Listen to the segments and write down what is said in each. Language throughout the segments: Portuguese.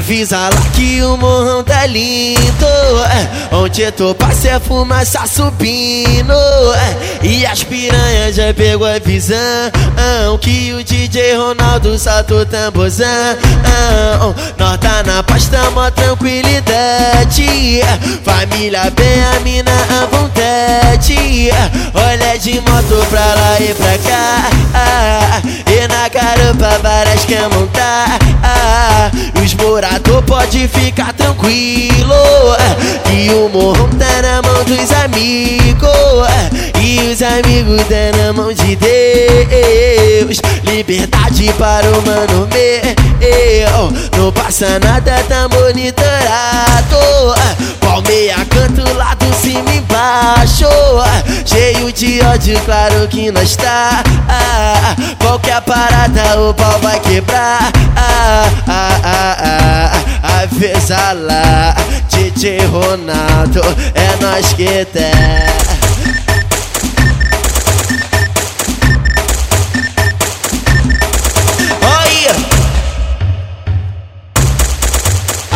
Avisa lá que o morrão tá lindo é, Onde eu tô passei a fumaça subindo é, E as piranhas já pegou a visão Que o DJ Ronaldo saltou tambozão. Nós tá na paz, tamo tranquilidade Família bem, a mina à vontade Olha de moto pra lá e pra cá E na garupa várias quer montar pode ficar tranquilo. Que o morro tá na mão dos amigos. E os amigos tá na mão de Deus. Liberdade para o mano meu. Não passa nada, tá monitorado. Palmeia canto lá do cima embaixo. Cheio de ódio, claro que nós tá. Qualquer parada o pau vai quebrar Avisa lá, DJ Ronaldo É nós que tem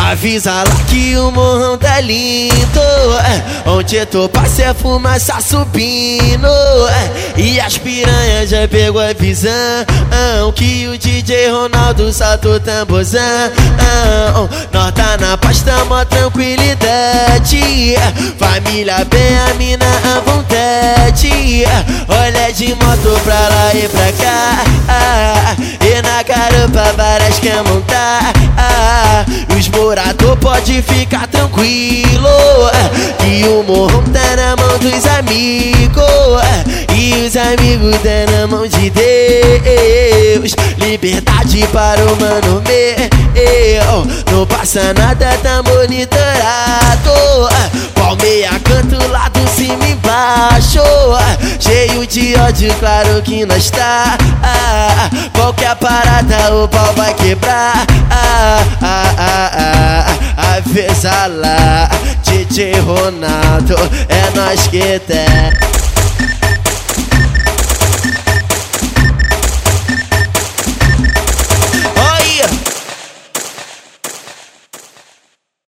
Avisa lá que o morrão tá lindo é, Onde eu tô passei a fumaça subindo é, E as piranhas já pegou a visão Que o DJ Ronaldo saltou tambozão Nós tá na paz, tamo tranquilidade Família bem, a mina à vontade Olha de moto pra lá e pra cá Garupa várias quer montar. Os morador pode ficar tranquilo. Que o morro tá na mão dos amigos. E os amigos tá na mão de Deus. Liberdade para o mano meu. Não passa nada, tá monitorado. Palmeia canto lá do cima embaixo de ódio, claro que nós tá. Qualquer parada o pau vai quebrar. Avisa lá, DJ Ronaldo É nós que tem